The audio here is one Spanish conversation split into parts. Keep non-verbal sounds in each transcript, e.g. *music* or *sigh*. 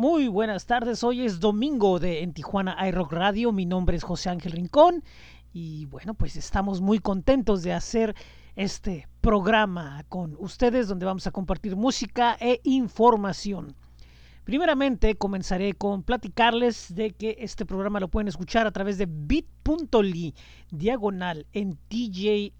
Muy buenas tardes, hoy es domingo de en Tijuana iRock Radio, mi nombre es José Ángel Rincón y bueno, pues estamos muy contentos de hacer este programa con ustedes donde vamos a compartir música e información. Primeramente comenzaré con platicarles de que este programa lo pueden escuchar a través de bit.ly diagonal en TJI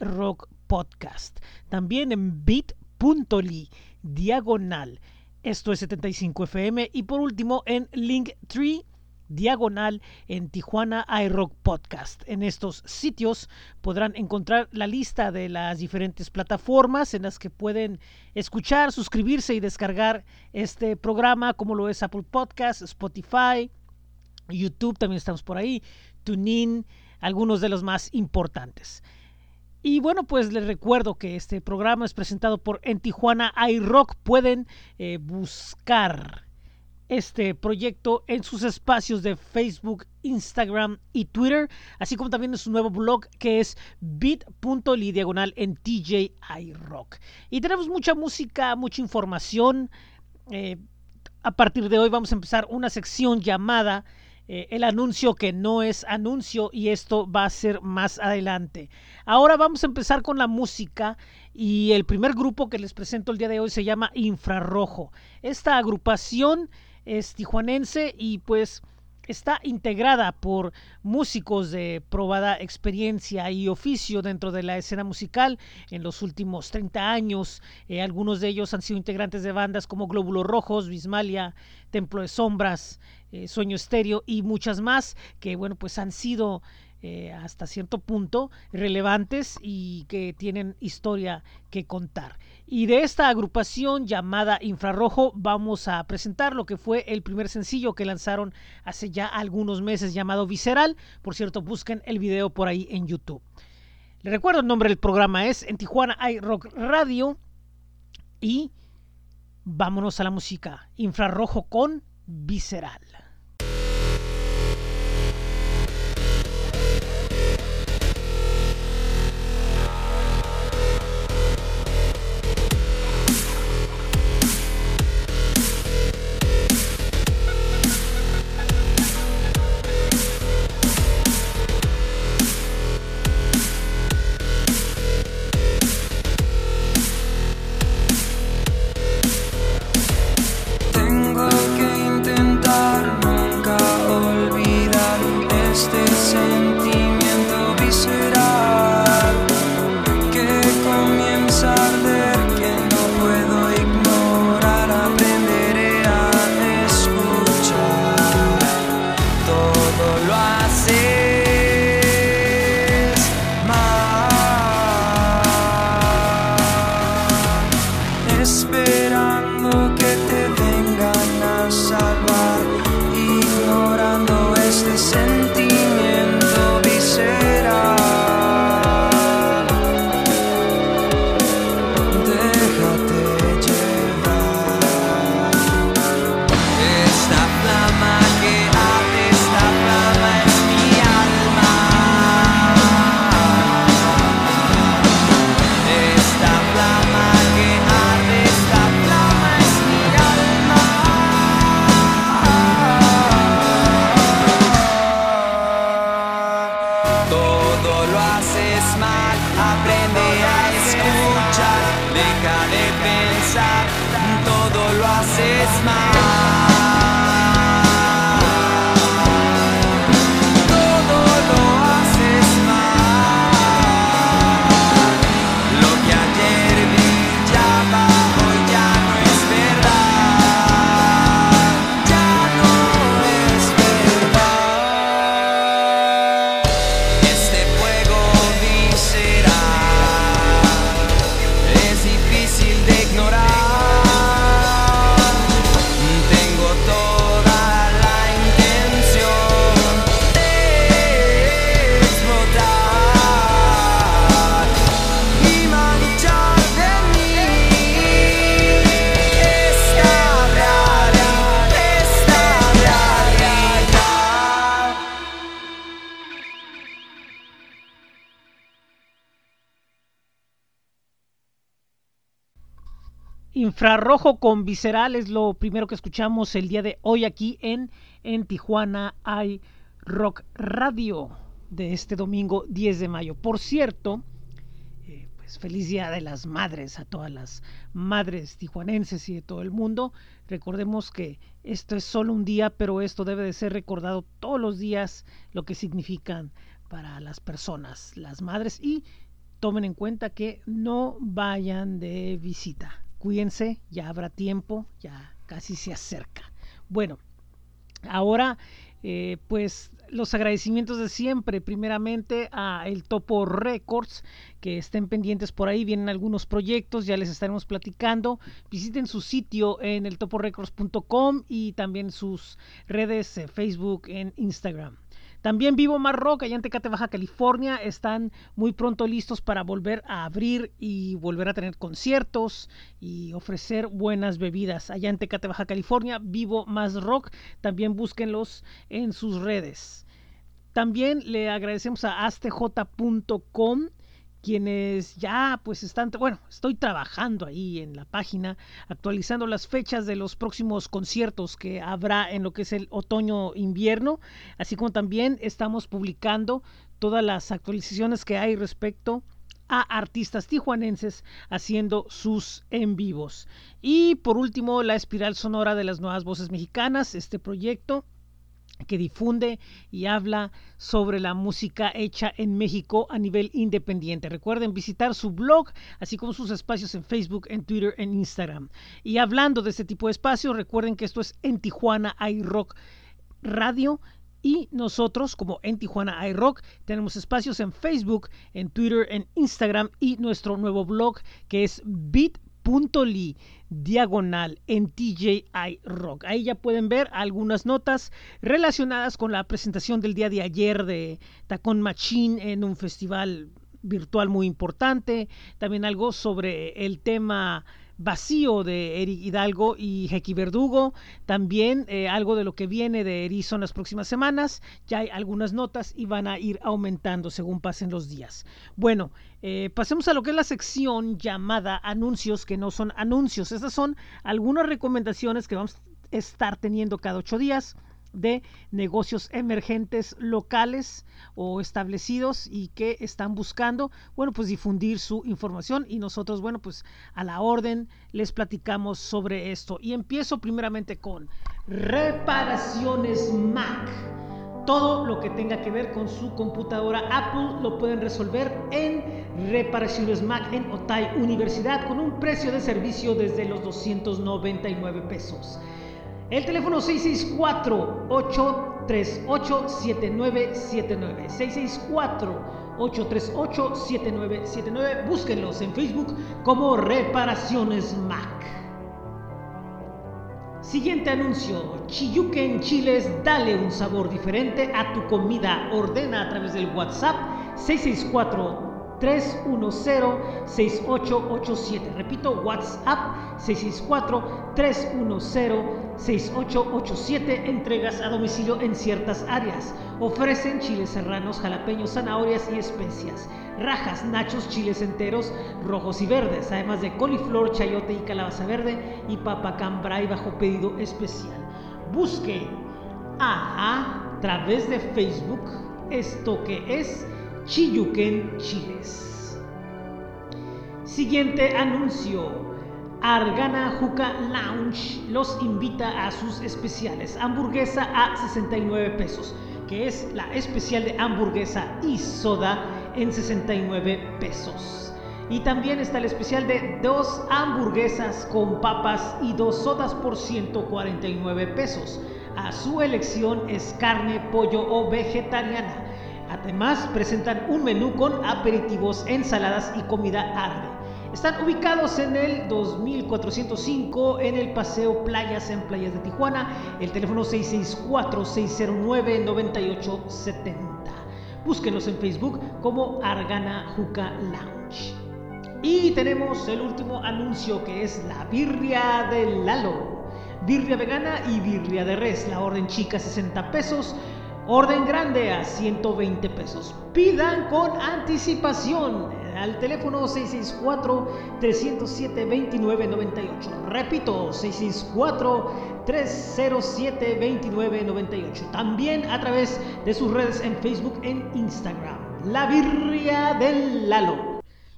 Rock Podcast. También en bit.ly diagonal. Esto es 75 FM. Y por último en Linktree diagonal en Tijuana iRock Podcast. En estos sitios podrán encontrar la lista de las diferentes plataformas en las que pueden escuchar, suscribirse y descargar este programa, como lo es Apple Podcast, Spotify, YouTube, también estamos por ahí, TuneIn, algunos de los más importantes. Y bueno, pues les recuerdo que este programa es presentado por En Tijuana iRock. Pueden eh, buscar este proyecto en sus espacios de Facebook, Instagram y Twitter, así como también en su nuevo blog que es bit.ly diagonal en TJ Rock. Y tenemos mucha música, mucha información. Eh, a partir de hoy vamos a empezar una sección llamada eh, El anuncio que no es anuncio y esto va a ser más adelante. Ahora vamos a empezar con la música y el primer grupo que les presento el día de hoy se llama Infrarrojo. Esta agrupación es tijuanense y pues está integrada por músicos de probada experiencia y oficio dentro de la escena musical en los últimos 30 años. Eh, algunos de ellos han sido integrantes de bandas como Glóbulos Rojos, Bismalia, Templo de Sombras, eh, Sueño Estéreo y muchas más que bueno pues han sido eh, hasta cierto punto relevantes y que tienen historia que contar. Y de esta agrupación llamada Infrarrojo vamos a presentar lo que fue el primer sencillo que lanzaron hace ya algunos meses llamado Visceral. Por cierto, busquen el video por ahí en YouTube. Les recuerdo el nombre del programa es En Tijuana hay Rock Radio y vámonos a la música. Infrarrojo con Visceral. Infrarrojo con Visceral es lo primero que escuchamos el día de hoy aquí en, en Tijuana hay Rock Radio de este domingo 10 de mayo. Por cierto, eh, pues feliz día de las madres a todas las madres tijuanenses y de todo el mundo. Recordemos que esto es solo un día, pero esto debe de ser recordado todos los días lo que significan para las personas, las madres y tomen en cuenta que no vayan de visita cuídense, ya habrá tiempo, ya casi se acerca. Bueno, ahora eh, pues los agradecimientos de siempre, primeramente a el Topo Records, que estén pendientes por ahí, vienen algunos proyectos, ya les estaremos platicando. Visiten su sitio en el toporecords.com y también sus redes eh, Facebook en Instagram. También Vivo Mar Rock, allá en Tecate, Baja California, están muy pronto listos para volver a abrir y volver a tener conciertos y ofrecer buenas bebidas. Allá en Tecate, Baja California, Vivo Más Rock, también búsquenlos en sus redes. También le agradecemos a astj.com quienes ya pues están, bueno, estoy trabajando ahí en la página, actualizando las fechas de los próximos conciertos que habrá en lo que es el otoño-invierno, así como también estamos publicando todas las actualizaciones que hay respecto a artistas tijuanenses haciendo sus en vivos. Y por último, la espiral sonora de las nuevas voces mexicanas, este proyecto que difunde y habla sobre la música hecha en México a nivel independiente. Recuerden visitar su blog, así como sus espacios en Facebook, en Twitter, en Instagram. Y hablando de este tipo de espacios, recuerden que esto es en Tijuana iRock Radio. Y nosotros, como en Tijuana iRock, tenemos espacios en Facebook, en Twitter, en Instagram y nuestro nuevo blog que es bit.ly diagonal en TJI Rock. Ahí ya pueden ver algunas notas relacionadas con la presentación del día de ayer de Tacón Machine en un festival virtual muy importante. También algo sobre el tema vacío de Eric Hidalgo y Jequi Verdugo. También eh, algo de lo que viene de Erizo en las próximas semanas. Ya hay algunas notas y van a ir aumentando según pasen los días. Bueno, eh, pasemos a lo que es la sección llamada anuncios que no son anuncios. Estas son algunas recomendaciones que vamos a estar teniendo cada ocho días de negocios emergentes locales o establecidos y que están buscando, bueno, pues difundir su información y nosotros, bueno, pues a la orden les platicamos sobre esto. Y empiezo primeramente con reparaciones Mac. Todo lo que tenga que ver con su computadora Apple lo pueden resolver en Reparaciones Mac en Otay Universidad con un precio de servicio desde los 299 pesos. El teléfono 664-838-7979. 664-838-7979. Búsquenlos en Facebook como Reparaciones Mac. Siguiente anuncio. Chiyuken Chiles, dale un sabor diferente a tu comida. Ordena a través del WhatsApp 664 310-6887. Repito, WhatsApp 664-310-6887. Entregas a domicilio en ciertas áreas. Ofrecen chiles serranos, jalapeños, zanahorias y especias. Rajas, nachos, chiles enteros, rojos y verdes. Además de coliflor, chayote y calabaza verde. Y papa cambray bajo pedido especial. Busque a, a través de Facebook esto que es Chiyuken Chiles. Siguiente anuncio. Argana Juca Lounge los invita a sus especiales. Hamburguesa a 69 pesos, que es la especial de hamburguesa y soda en 69 pesos. Y también está el especial de dos hamburguesas con papas y dos sodas por 149 pesos. A su elección es carne, pollo o vegetariana. Además, presentan un menú con aperitivos, ensaladas y comida árabe. Están ubicados en el 2405 en el Paseo Playas en Playas de Tijuana, el teléfono 664-609-9870. Búsquenos en Facebook como Argana Juca Lounge. Y tenemos el último anuncio que es la birria de Lalo. Birria vegana y birria de res. La orden chica 60 pesos. Orden grande a 120 pesos. Pidan con anticipación. al teléfono 664-307-2998. Repito, 664-307-2998. También a través de sus redes en Facebook, en Instagram. La Birria del Lalo.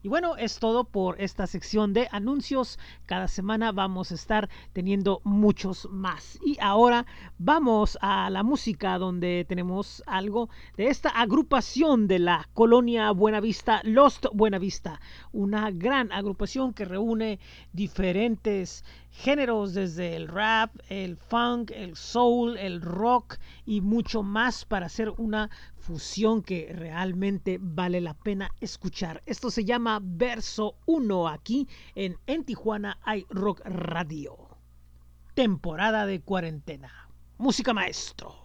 Y bueno, es todo por esta sección de anuncios. Cada semana vamos a estar teniendo muchos más. Y ahora vamos a la música donde tenemos algo de esta agrupación de la colonia Buenavista, Lost Buenavista. Una gran agrupación que reúne diferentes géneros desde el rap, el funk, el soul, el rock y mucho más para hacer una fusión que realmente vale la pena escuchar. Esto se llama Verso 1 aquí en En Tijuana hay Rock Radio. Temporada de cuarentena. Música maestro.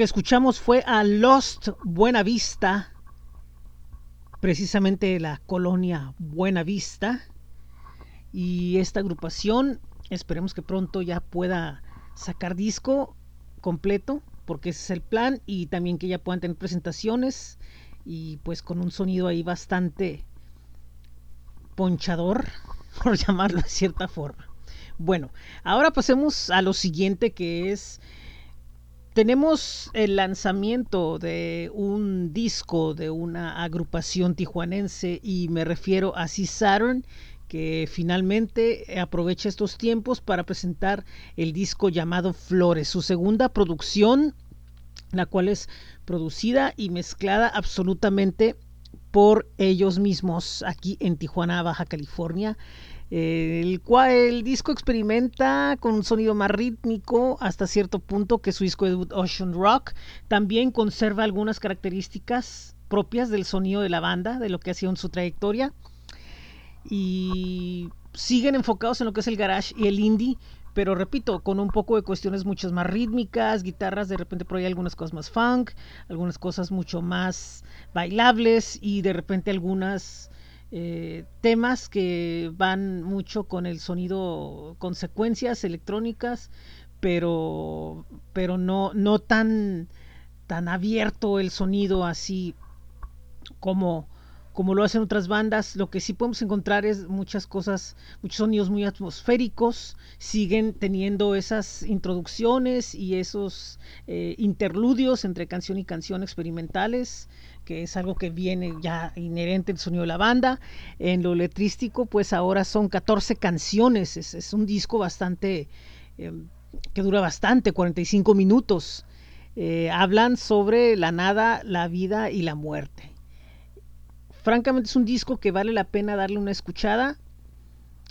Que escuchamos fue a Lost Buena Vista, precisamente la colonia Buena Vista. Y esta agrupación, esperemos que pronto ya pueda sacar disco completo, porque ese es el plan, y también que ya puedan tener presentaciones y pues con un sonido ahí bastante ponchador, *laughs* por llamarlo de cierta forma. Bueno, ahora pasemos a lo siguiente que es tenemos el lanzamiento de un disco de una agrupación tijuanense y me refiero a C Saturn que finalmente aprovecha estos tiempos para presentar el disco llamado Flores, su segunda producción, la cual es producida y mezclada absolutamente por ellos mismos aquí en Tijuana, Baja California el cual el disco experimenta con un sonido más rítmico hasta cierto punto que su disco debut Ocean Rock. También conserva algunas características propias del sonido de la banda, de lo que ha sido en su trayectoria. Y siguen enfocados en lo que es el garage y el indie, pero repito, con un poco de cuestiones muchas más rítmicas, guitarras, de repente por ahí algunas cosas más funk, algunas cosas mucho más bailables y de repente algunas eh, temas que van mucho con el sonido, consecuencias electrónicas, pero, pero no, no tan, tan abierto el sonido así como, como lo hacen otras bandas. Lo que sí podemos encontrar es muchas cosas, muchos sonidos muy atmosféricos, siguen teniendo esas introducciones y esos eh, interludios entre canción y canción experimentales que es algo que viene ya inherente el sonido de la banda. En lo letrístico, pues ahora son 14 canciones, es, un disco bastante, em, que dura bastante, 45 minutos. Eh, hablan sobre la nada, la vida y la muerte. Francamente es un disco que vale la pena darle una escuchada.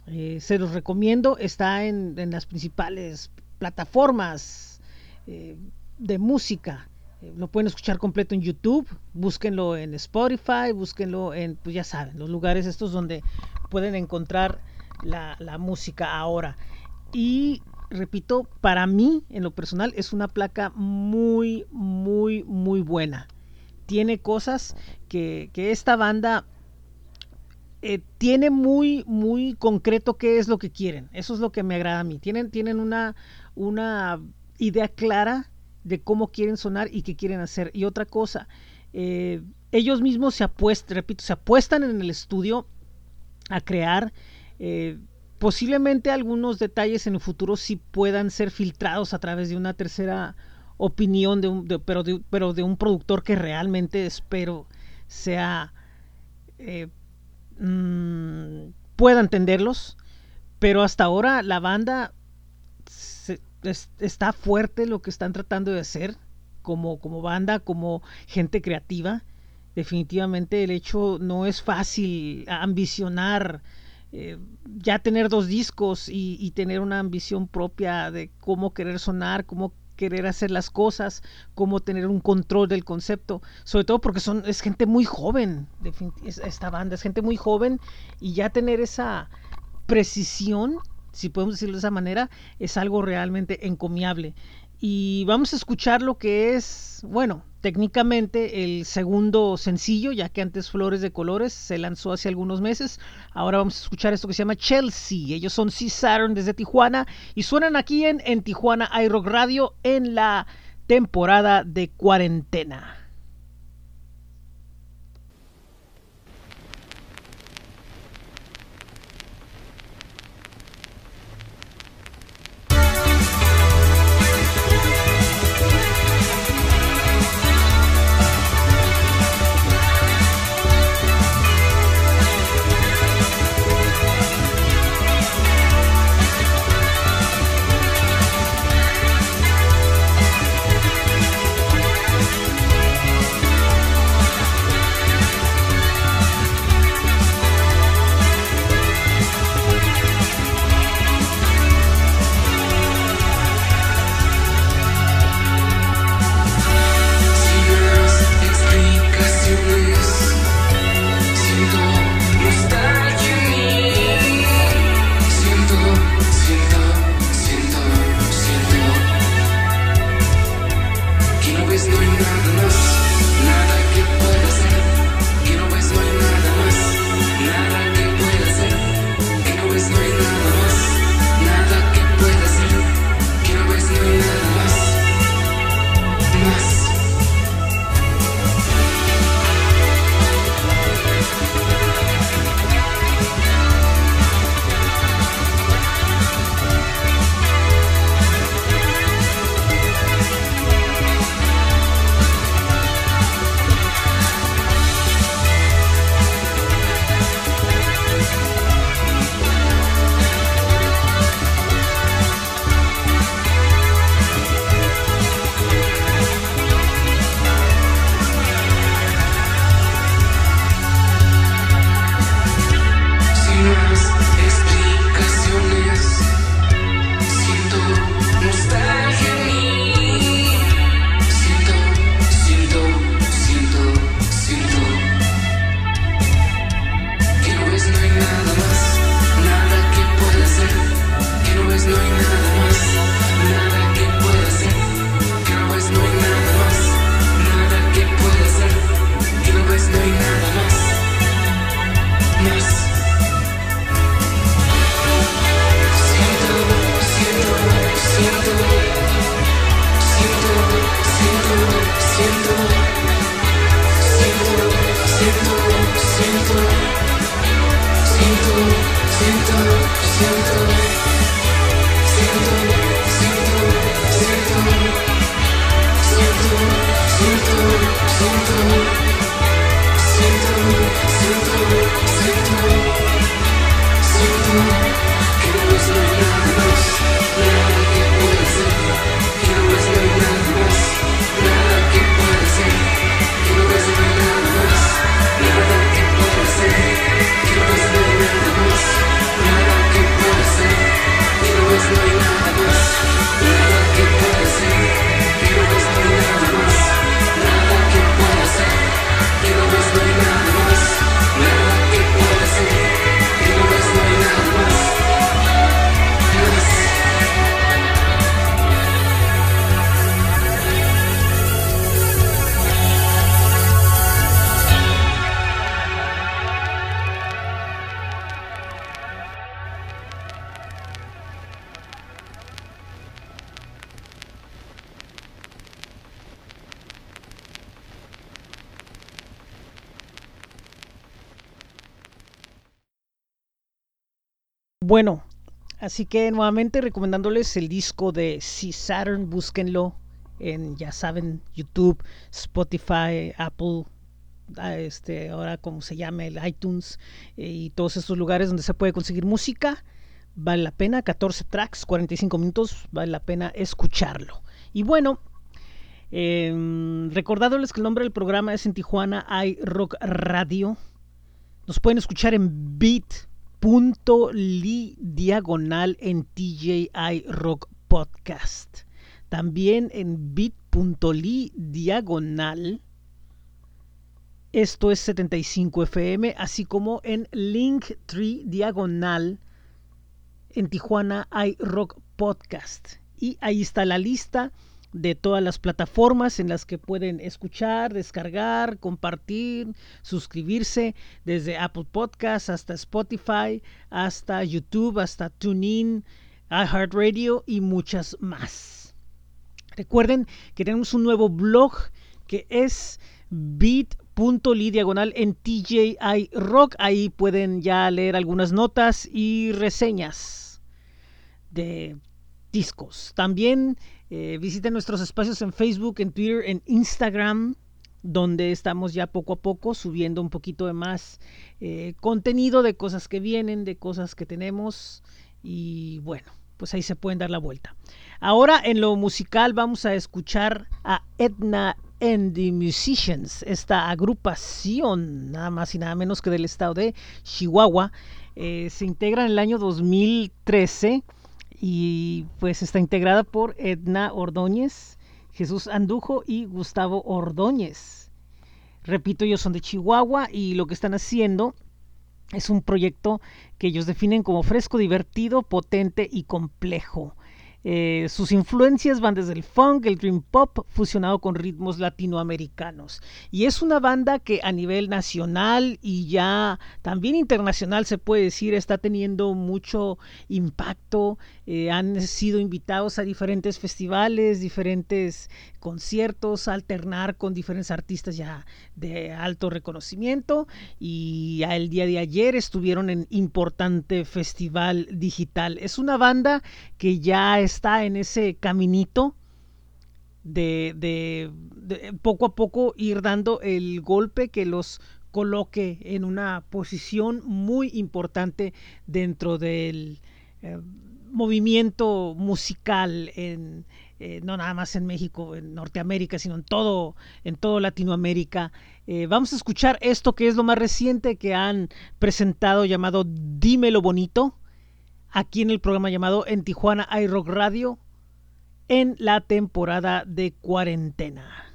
Eh, se los recomiendo, está en, las principales plataformas eh, de música lo pueden escuchar completo en YouTube, búsquenlo en Spotify, búsquenlo en, pues ya saben, los lugares estos donde pueden encontrar la, música ahora. Y repito, para mí, en lo personal, es una placa muy, muy, muy buena. Tiene cosas que, esta banda eh, tiene muy, muy concreto qué es lo que quieren. Eso es lo que me agrada a mí. Tienen, tienen una, una idea clara de cómo quieren sonar y qué quieren hacer. Y otra cosa, eh, ellos mismos se apuestan, repito, se apuestan en el estudio a crear. Eh, posiblemente algunos detalles en el futuro sí puedan ser filtrados a través de una tercera opinión, de un, pero, pero de un productor que realmente espero sea eh, mm, pueda entenderlos. Pero hasta ahora la banda está fuerte lo que están tratando de hacer como, como banda, como gente creativa. Definitivamente el hecho no es fácil ambicionar eh, ya tener dos discos y, tener una ambición propia de cómo querer sonar, cómo querer hacer las cosas, cómo tener un control del concepto, sobre todo porque son es gente muy joven, esta banda es gente muy joven y ya tener esa precisión si podemos decirlo de esa manera, es algo realmente encomiable. Y vamos a escuchar lo que es, bueno, técnicamente el segundo sencillo, ya que antes Flores de Colores se lanzó hace algunos meses. Ahora vamos a escuchar esto que se llama Chelsea. Ellos son C Saturn desde Tijuana y suenan aquí en, en Tijuana iRock Radio en la temporada de cuarentena. It's you. Bueno, así que nuevamente recomendándoles el disco de C Saturn, búsquenlo en, ya saben, YouTube, Spotify, Apple, ah, este, ahora como se llame, el iTunes eh, y todos estos lugares donde se puede conseguir música. Vale la pena, 14 tracks, 45 minutos, vale la pena escucharlo. Y bueno, eh, recordándoles que el nombre del programa es en Tijuana iRock Radio. Nos pueden escuchar en Beat punto li diagonal en TJI Rock Podcast. También en bit.ly diagonal. Esto es 75 FM, así como en Linktree diagonal en Tijuana iRock Podcast. Y ahí está la lista de todas las plataformas en las que pueden escuchar, descargar, compartir, suscribirse, desde Apple Podcasts hasta Spotify, hasta YouTube, hasta TuneIn, iHeartRadio y muchas más. Recuerden que tenemos un nuevo blog que es bit.ly diagonal en TJI Rock. Ahí pueden ya leer algunas notas y reseñas de discos. También eh, visiten nuestros espacios en Facebook, en Twitter, en Instagram, donde estamos ya poco a poco subiendo un poquito de más eh, contenido de cosas que vienen, de cosas que tenemos. Y bueno, pues ahí se pueden dar la vuelta. Ahora en lo musical vamos a escuchar a Edna and the Musicians, esta agrupación, nada más y nada menos que del estado de Chihuahua. Eh, se integra en el año 2013 y pues está integrada por Edna Ordóñez, Jesús Andujo y Gustavo Ordóñez. Repito, ellos son de Chihuahua y lo que están haciendo es un proyecto que ellos definen como fresco, divertido, potente y complejo. Eh, sus influencias van desde el funk, el dream pop, fusionado con ritmos latinoamericanos. Y es una banda que a nivel nacional y ya también internacional se puede decir está teniendo mucho impacto. Eh, han sido invitados a diferentes festivales, diferentes conciertos, alternar con diferentes artistas ya de alto reconocimiento. Y el día de ayer estuvieron en importante festival digital. Es una banda que ya está en ese caminito de, de, poco a poco ir dando el golpe que los coloque en una posición muy importante dentro del eh, movimiento musical en, eh, no nada más en México, en Norteamérica, sino en todo, en todo Latinoamérica. Eh, vamos a escuchar esto que es lo más reciente que han presentado llamado Dímelo Bonito aquí en el programa llamado En Tijuana iRock Radio en la temporada de cuarentena.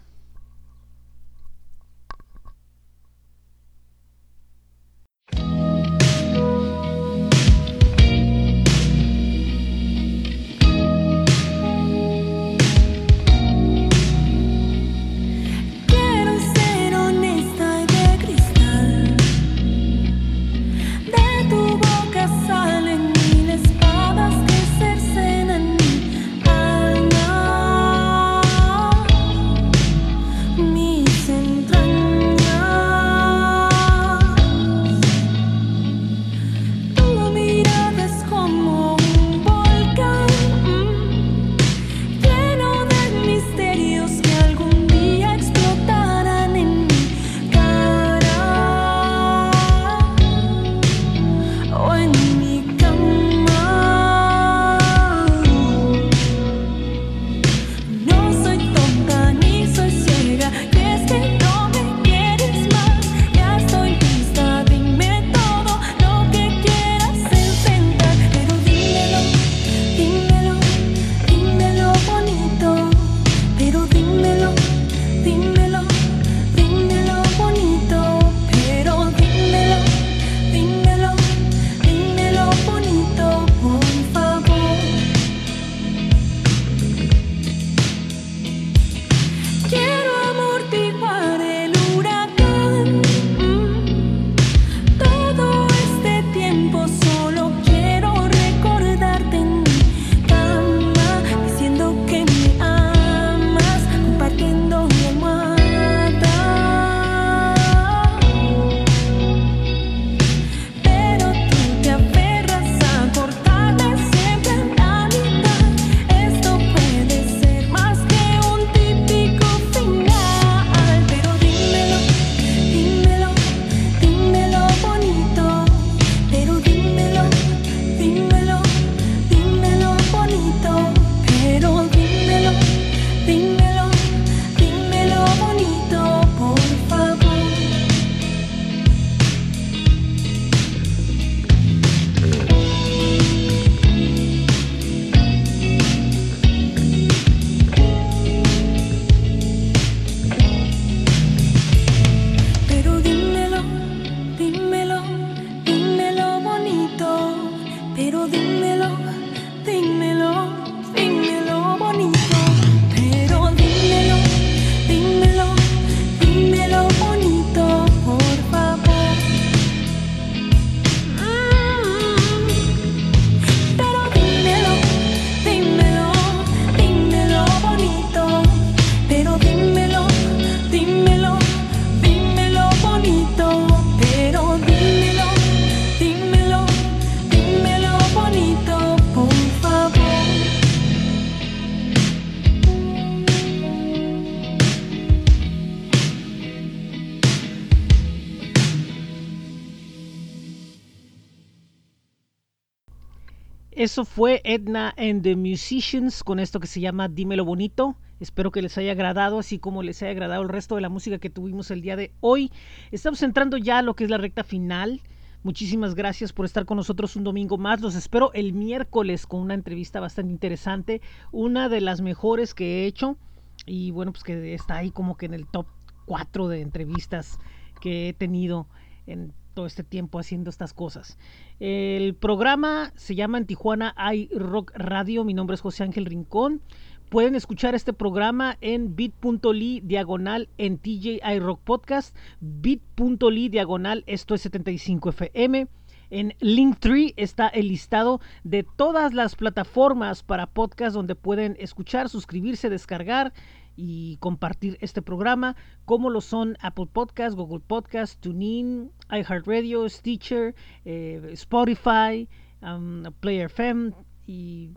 Eso fue Edna and the Musicians con esto que se llama Dímelo Bonito. Espero que les haya agradado, así como les haya agradado el resto de la música que tuvimos el día de hoy. Estamos entrando ya a lo que es la recta final. Muchísimas gracias por estar con nosotros un domingo más. Los espero el miércoles con una entrevista bastante interesante, una de las mejores que he hecho y bueno, pues que está ahí como que en el top 4 de entrevistas que he tenido en todo este tiempo haciendo estas cosas. El programa se llama en Tijuana iRock Radio. Mi nombre es José Ángel Rincón. Pueden escuchar este programa en bit.ly diagonal en TJ iRock Podcast, bit.ly diagonal esto es 75 FM. En Linktree está el listado de todas las plataformas para podcast donde pueden escuchar, suscribirse, descargar y compartir este programa, como lo son Apple Podcast, Google Podcast, TuneIn, iHeartRadio, Stitcher, eh, Spotify, um, Player FM y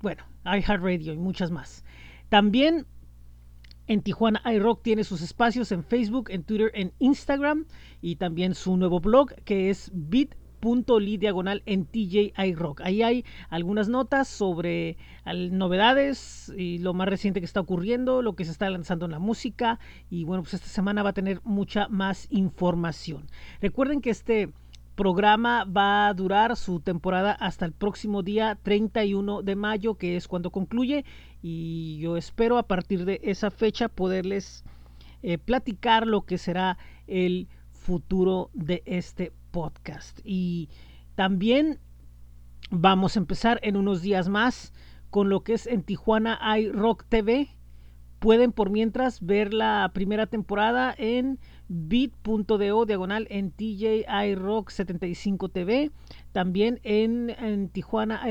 bueno, iHeartRadio y muchas más. También en Tijuana iRock tiene sus espacios en Facebook, en Twitter, en Instagram y también su nuevo blog que es bit .ly diagonal en TJ iRock. Ahí hay algunas notas sobre novedades y lo más reciente que está ocurriendo, lo que se está lanzando en la música y bueno, pues esta semana va a tener mucha más información. Recuerden que este programa va a durar su temporada hasta el próximo día 31 de mayo, que es cuando concluye y yo espero a partir de esa fecha poderles eh, platicar lo que será el futuro de este podcast. Y también vamos a empezar en unos días más con lo que es en Tijuana iRock TV. Pueden por mientras ver la primera temporada en bit.do diagonal en TJ iRock 75 TV también en, en Tijuana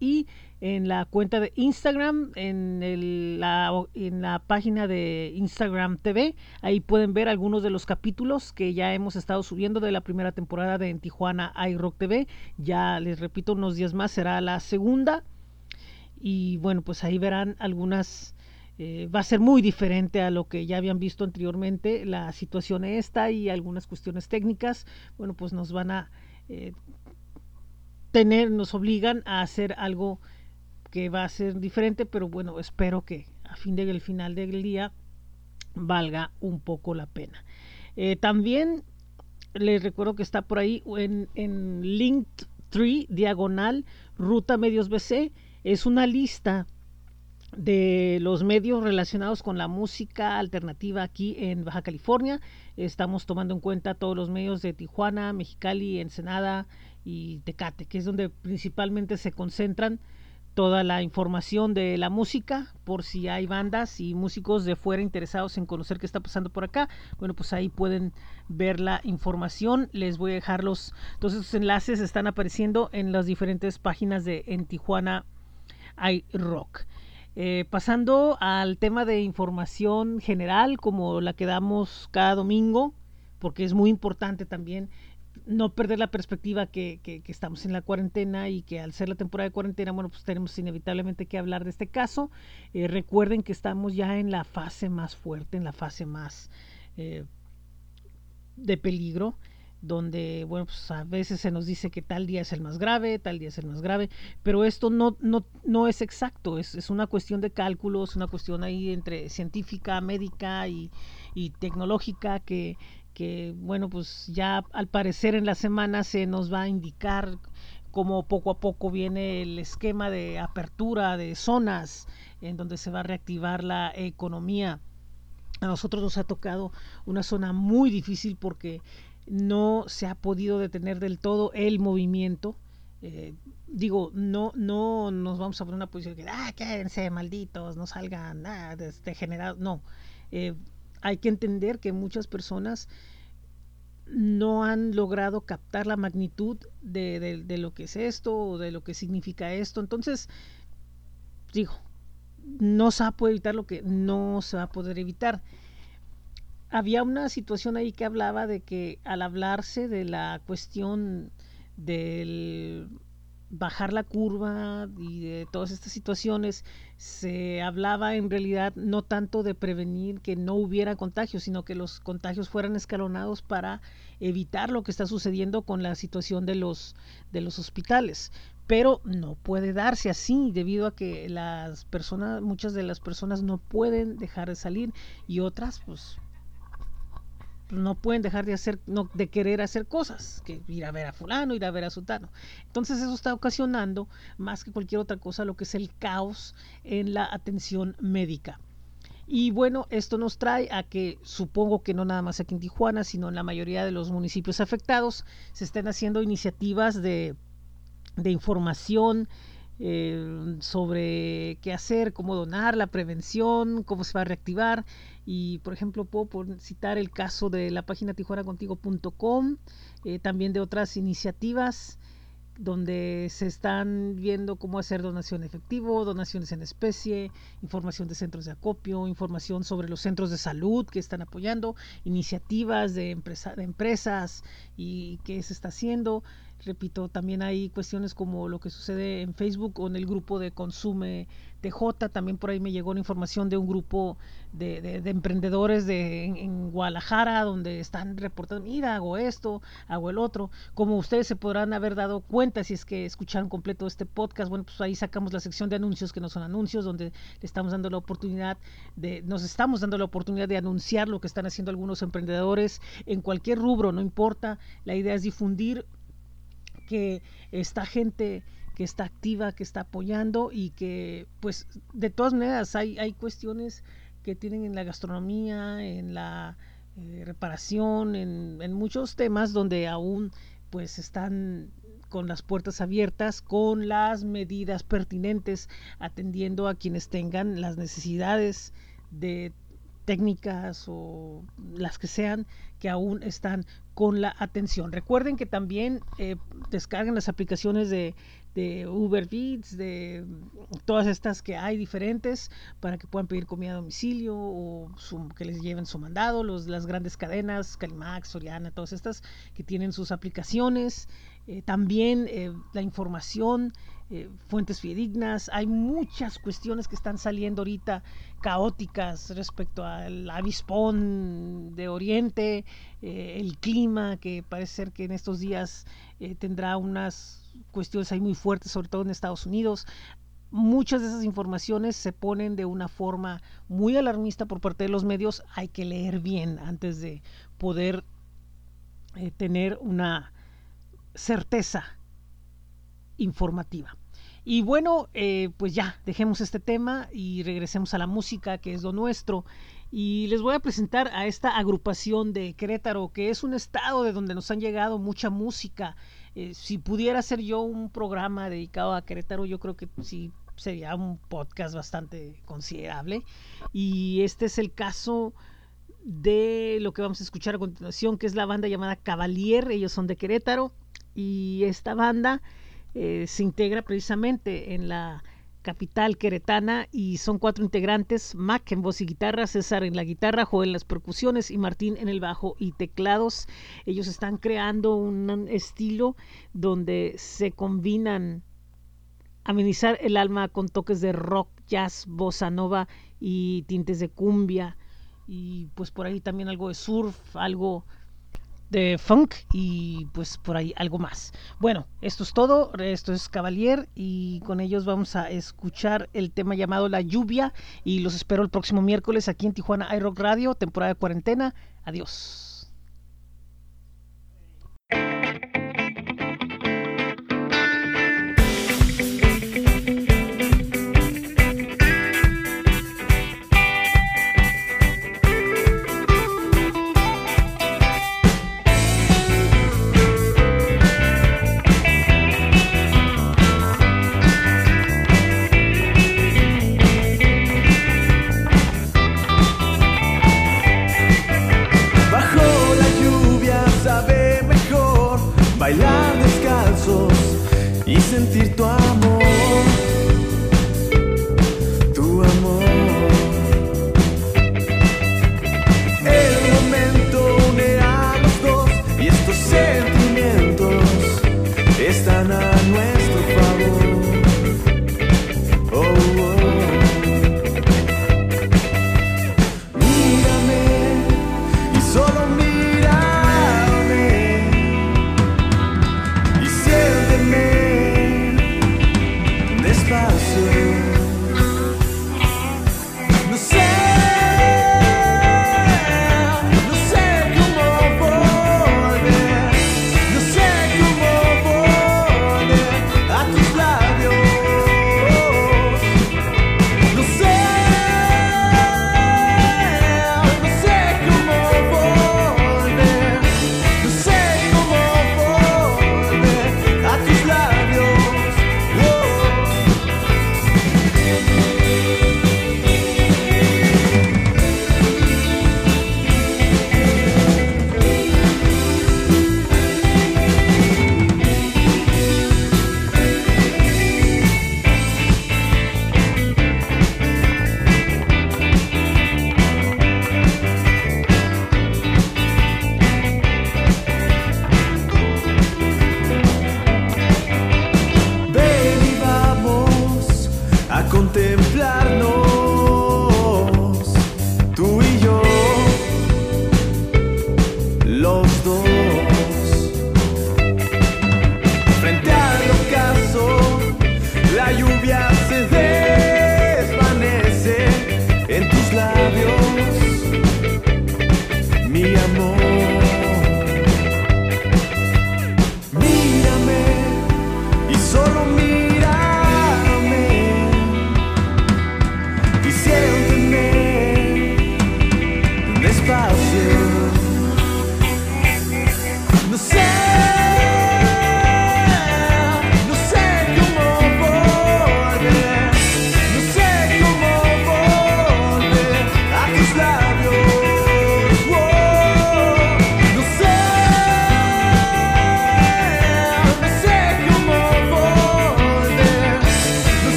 y en la cuenta de Instagram, en, el, la, en la página de Instagram TV. Ahí pueden ver algunos de los capítulos que ya hemos estado subiendo de la primera temporada de en Tijuana iRock TV. Ya les repito, unos días más será la segunda. Y bueno, pues ahí verán algunas eh, va a ser muy diferente a lo que ya habían visto anteriormente. La situación esta y algunas cuestiones técnicas, bueno, pues nos van a eh, tener, nos obligan a hacer algo que va a ser diferente, pero bueno, espero que a fin del final del día valga un poco la pena. Eh, también les recuerdo que está por ahí en, en Linktree, diagonal, Ruta Medios BC, es una lista de los medios relacionados con la música alternativa aquí en Baja California. Estamos tomando en cuenta todos los medios de Tijuana, Mexicali, Ensenada y Tecate, que es donde principalmente se concentran toda la información de la música, por si hay bandas y músicos de fuera interesados en conocer qué está pasando por acá. Bueno, pues ahí pueden ver la información. Les voy a dejar los, todos esos enlaces están apareciendo en las diferentes páginas de En Tijuana iRock. Eh, pasando al tema de información general, como la que damos cada domingo, porque es muy importante también no perder la perspectiva que, que, estamos en la cuarentena y que al ser la temporada de cuarentena, bueno, pues tenemos inevitablemente que hablar de este caso. Eh, recuerden que estamos ya en la fase más fuerte, en la fase más eh, de peligro donde, bueno, pues a veces se nos dice que tal día es el más grave, tal día es el más grave, pero esto no, no, no es exacto, es, es una cuestión de cálculos, una cuestión ahí entre científica, médica y, y tecnológica que, que, bueno, pues ya al parecer en la semana se nos va a indicar cómo poco a poco viene el esquema de apertura de zonas en donde se va a reactivar la economía. A nosotros nos ha tocado una zona muy difícil porque no se ha podido detener del todo el movimiento. Eh, digo, no, no nos vamos a poner una posición que, ah, quédense malditos, no salgan, ah, degenerados. No, eh, hay que entender que muchas personas no han logrado captar la magnitud de, de, lo que es esto o de lo que significa esto. Entonces, digo, no se va a poder evitar lo que no se va a poder evitar había una situación ahí que hablaba de que al hablarse de la cuestión del bajar la curva y de todas estas situaciones, se hablaba en realidad no tanto de prevenir que no hubiera contagios, sino que los contagios fueran escalonados para evitar lo que está sucediendo con la situación de los, de los hospitales. Pero no puede darse así debido a que las personas, muchas de las personas no pueden dejar de salir y otras pues no pueden dejar de hacer, no, de querer hacer cosas, que ir a ver a fulano, ir a ver a sultano. Entonces eso está ocasionando, más que cualquier otra cosa, lo que es el caos en la atención médica. Y bueno, esto nos trae a que supongo que no nada más aquí en Tijuana, sino en la mayoría de los municipios afectados, se estén haciendo iniciativas de, de información, eh, sobre qué hacer, cómo donar, la prevención, cómo se va a reactivar. Y por ejemplo, puedo citar el caso de la página tijuanacontigo.com, eh, también de otras iniciativas donde se están viendo cómo hacer donación efectivo, donaciones en especie, información de centros de acopio, información sobre los centros de salud que están apoyando, iniciativas de, empresa, de empresas y qué se está haciendo, Repito, también hay cuestiones como lo que sucede en Facebook o en el grupo de Consume TJ. También por ahí me llegó la información de un grupo de, emprendedores de, en, Guadalajara donde están reportando, mira, hago esto, hago el otro. Como ustedes se podrán haber dado cuenta si es que escucharon completo este podcast, bueno, pues ahí sacamos la sección de anuncios que no son anuncios, donde le estamos dando la oportunidad de, nos estamos dando la oportunidad de anunciar lo que están haciendo algunos emprendedores en cualquier rubro, no importa. La idea es difundir que esta gente que está activa, que está apoyando y que pues de todas maneras hay, hay cuestiones que tienen en la gastronomía, en la eh, reparación, en, en, muchos temas donde aún pues están con las puertas abiertas, con las medidas pertinentes, atendiendo a quienes tengan las necesidades de técnicas o las que sean que aún están con la atención. Recuerden que también eh, descarguen las aplicaciones de, de Uber Eats, de todas estas que hay diferentes para que puedan pedir comida a domicilio o que les lleven su mandado, los, las grandes cadenas, Calimax, Soriana, todas estas que tienen sus aplicaciones. Eh, también eh, la información, eh, fuentes fidedignas, hay muchas cuestiones que están saliendo ahorita caóticas respecto al avispón de Oriente, el clima que parece ser que en estos días tendrá unas cuestiones ahí muy fuertes, sobre todo en Estados Unidos muchas de esas informaciones se ponen de una forma muy alarmista por parte de los medios. Hay que leer bien antes de poder tener una certeza informativa. Y bueno, eh, pues ya, dejemos este tema y regresemos a la música, que es lo nuestro. Y les voy a presentar a esta agrupación de Querétaro, que es un estado de donde nos han llegado mucha música. Eh, si pudiera ser yo un programa dedicado a Querétaro, yo creo que sí sería un podcast bastante considerable. Y este es el caso de lo que vamos a escuchar a continuación, que es la banda llamada Cavalier. Ellos son de Querétaro y esta banda eh, se integra precisamente en la capital queretana y son cuatro integrantes, Mac en voz y guitarra, César en la guitarra, Joel en las percusiones y Martín en el bajo y teclados. Ellos están creando un estilo donde se combinan amenizar el alma con toques de rock, jazz, bossa nova y tintes de cumbia y pues por ahí también algo de surf, algo de funk y pues por ahí algo más. Bueno, esto es todo, esto es Cavalier y con ellos vamos a escuchar el tema llamado La lluvia y los espero el próximo miércoles aquí en Tijuana iRock Radio, temporada de cuarentena. Adiós.